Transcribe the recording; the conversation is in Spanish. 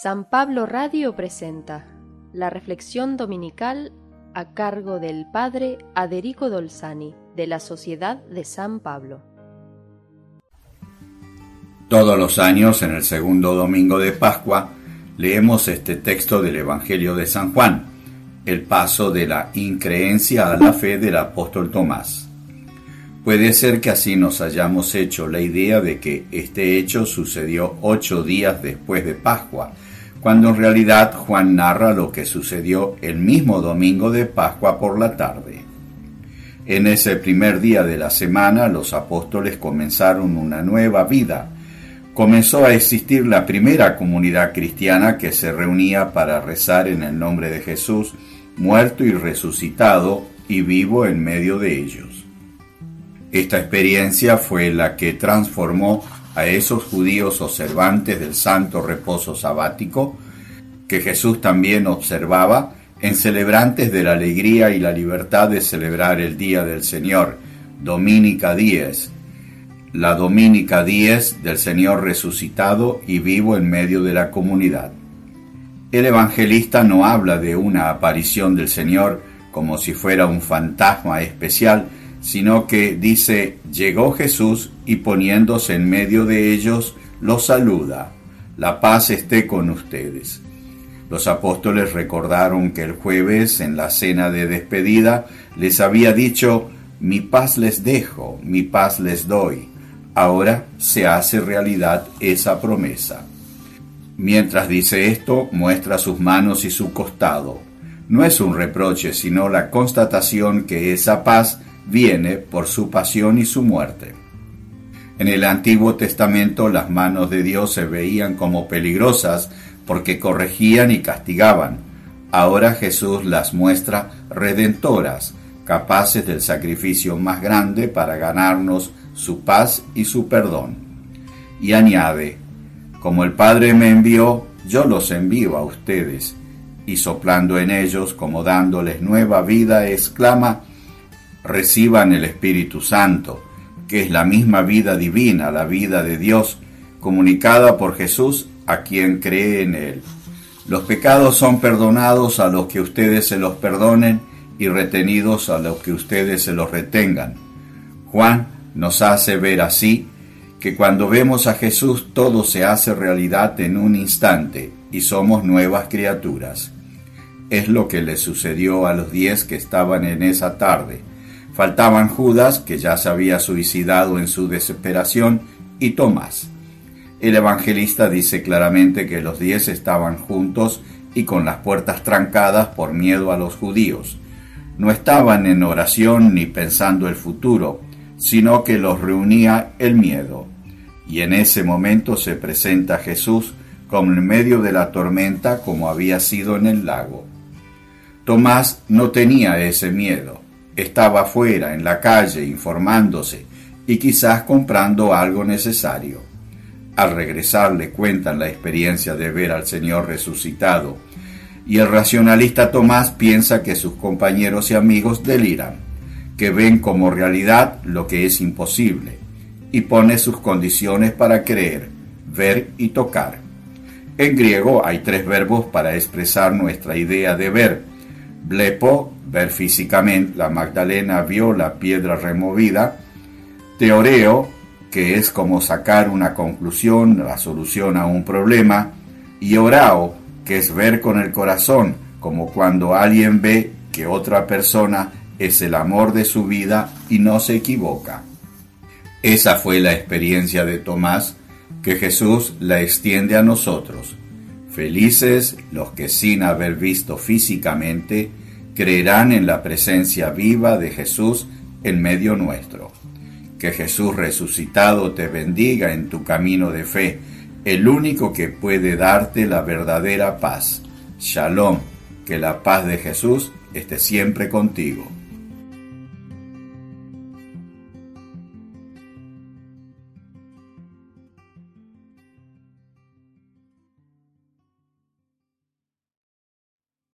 San Pablo Radio presenta la reflexión dominical a cargo del Padre Aderico Dolzani de la Sociedad de San Pablo. Todos los años, en el segundo domingo de Pascua, leemos este texto del Evangelio de San Juan, el paso de la increencia a la fe del apóstol Tomás. Puede ser que así nos hayamos hecho la idea de que este hecho sucedió ocho días después de Pascua, cuando en realidad Juan narra lo que sucedió el mismo domingo de Pascua por la tarde. En ese primer día de la semana los apóstoles comenzaron una nueva vida. Comenzó a existir la primera comunidad cristiana que se reunía para rezar en el nombre de Jesús, muerto y resucitado y vivo en medio de ellos. Esta experiencia fue la que transformó a esos judíos observantes del santo reposo sabático, que Jesús también observaba, en celebrantes de la alegría y la libertad de celebrar el Día del Señor, Dominica Dies, la Dominica Dies del Señor resucitado y vivo en medio de la comunidad. El evangelista no habla de una aparición del Señor como si fuera un fantasma especial, sino que dice, llegó Jesús y poniéndose en medio de ellos, los saluda, la paz esté con ustedes. Los apóstoles recordaron que el jueves, en la cena de despedida, les había dicho, mi paz les dejo, mi paz les doy. Ahora se hace realidad esa promesa. Mientras dice esto, muestra sus manos y su costado. No es un reproche, sino la constatación que esa paz viene por su pasión y su muerte. En el Antiguo Testamento las manos de Dios se veían como peligrosas porque corregían y castigaban. Ahora Jesús las muestra redentoras, capaces del sacrificio más grande para ganarnos su paz y su perdón. Y añade, como el Padre me envió, yo los envío a ustedes. Y soplando en ellos como dándoles nueva vida, exclama, reciban el Espíritu Santo, que es la misma vida divina, la vida de Dios, comunicada por Jesús a quien cree en Él. Los pecados son perdonados a los que ustedes se los perdonen y retenidos a los que ustedes se los retengan. Juan nos hace ver así que cuando vemos a Jesús todo se hace realidad en un instante y somos nuevas criaturas. Es lo que le sucedió a los diez que estaban en esa tarde Faltaban Judas, que ya se había suicidado en su desesperación, y Tomás. El evangelista dice claramente que los diez estaban juntos y con las puertas trancadas por miedo a los judíos. No estaban en oración ni pensando el futuro, sino que los reunía el miedo. Y en ese momento se presenta Jesús como en medio de la tormenta como había sido en el lago. Tomás no tenía ese miedo estaba afuera, en la calle, informándose y quizás comprando algo necesario. Al regresar le cuentan la experiencia de ver al Señor resucitado, y el racionalista Tomás piensa que sus compañeros y amigos deliran, que ven como realidad lo que es imposible, y pone sus condiciones para creer, ver y tocar. En griego hay tres verbos para expresar nuestra idea de ver. Blepo, ver físicamente, la Magdalena vio la piedra removida, teoreo, que es como sacar una conclusión, la solución a un problema, y orao, que es ver con el corazón, como cuando alguien ve que otra persona es el amor de su vida y no se equivoca. Esa fue la experiencia de Tomás que Jesús la extiende a nosotros. Felices los que sin haber visto físicamente creerán en la presencia viva de Jesús en medio nuestro. Que Jesús resucitado te bendiga en tu camino de fe, el único que puede darte la verdadera paz. Shalom, que la paz de Jesús esté siempre contigo.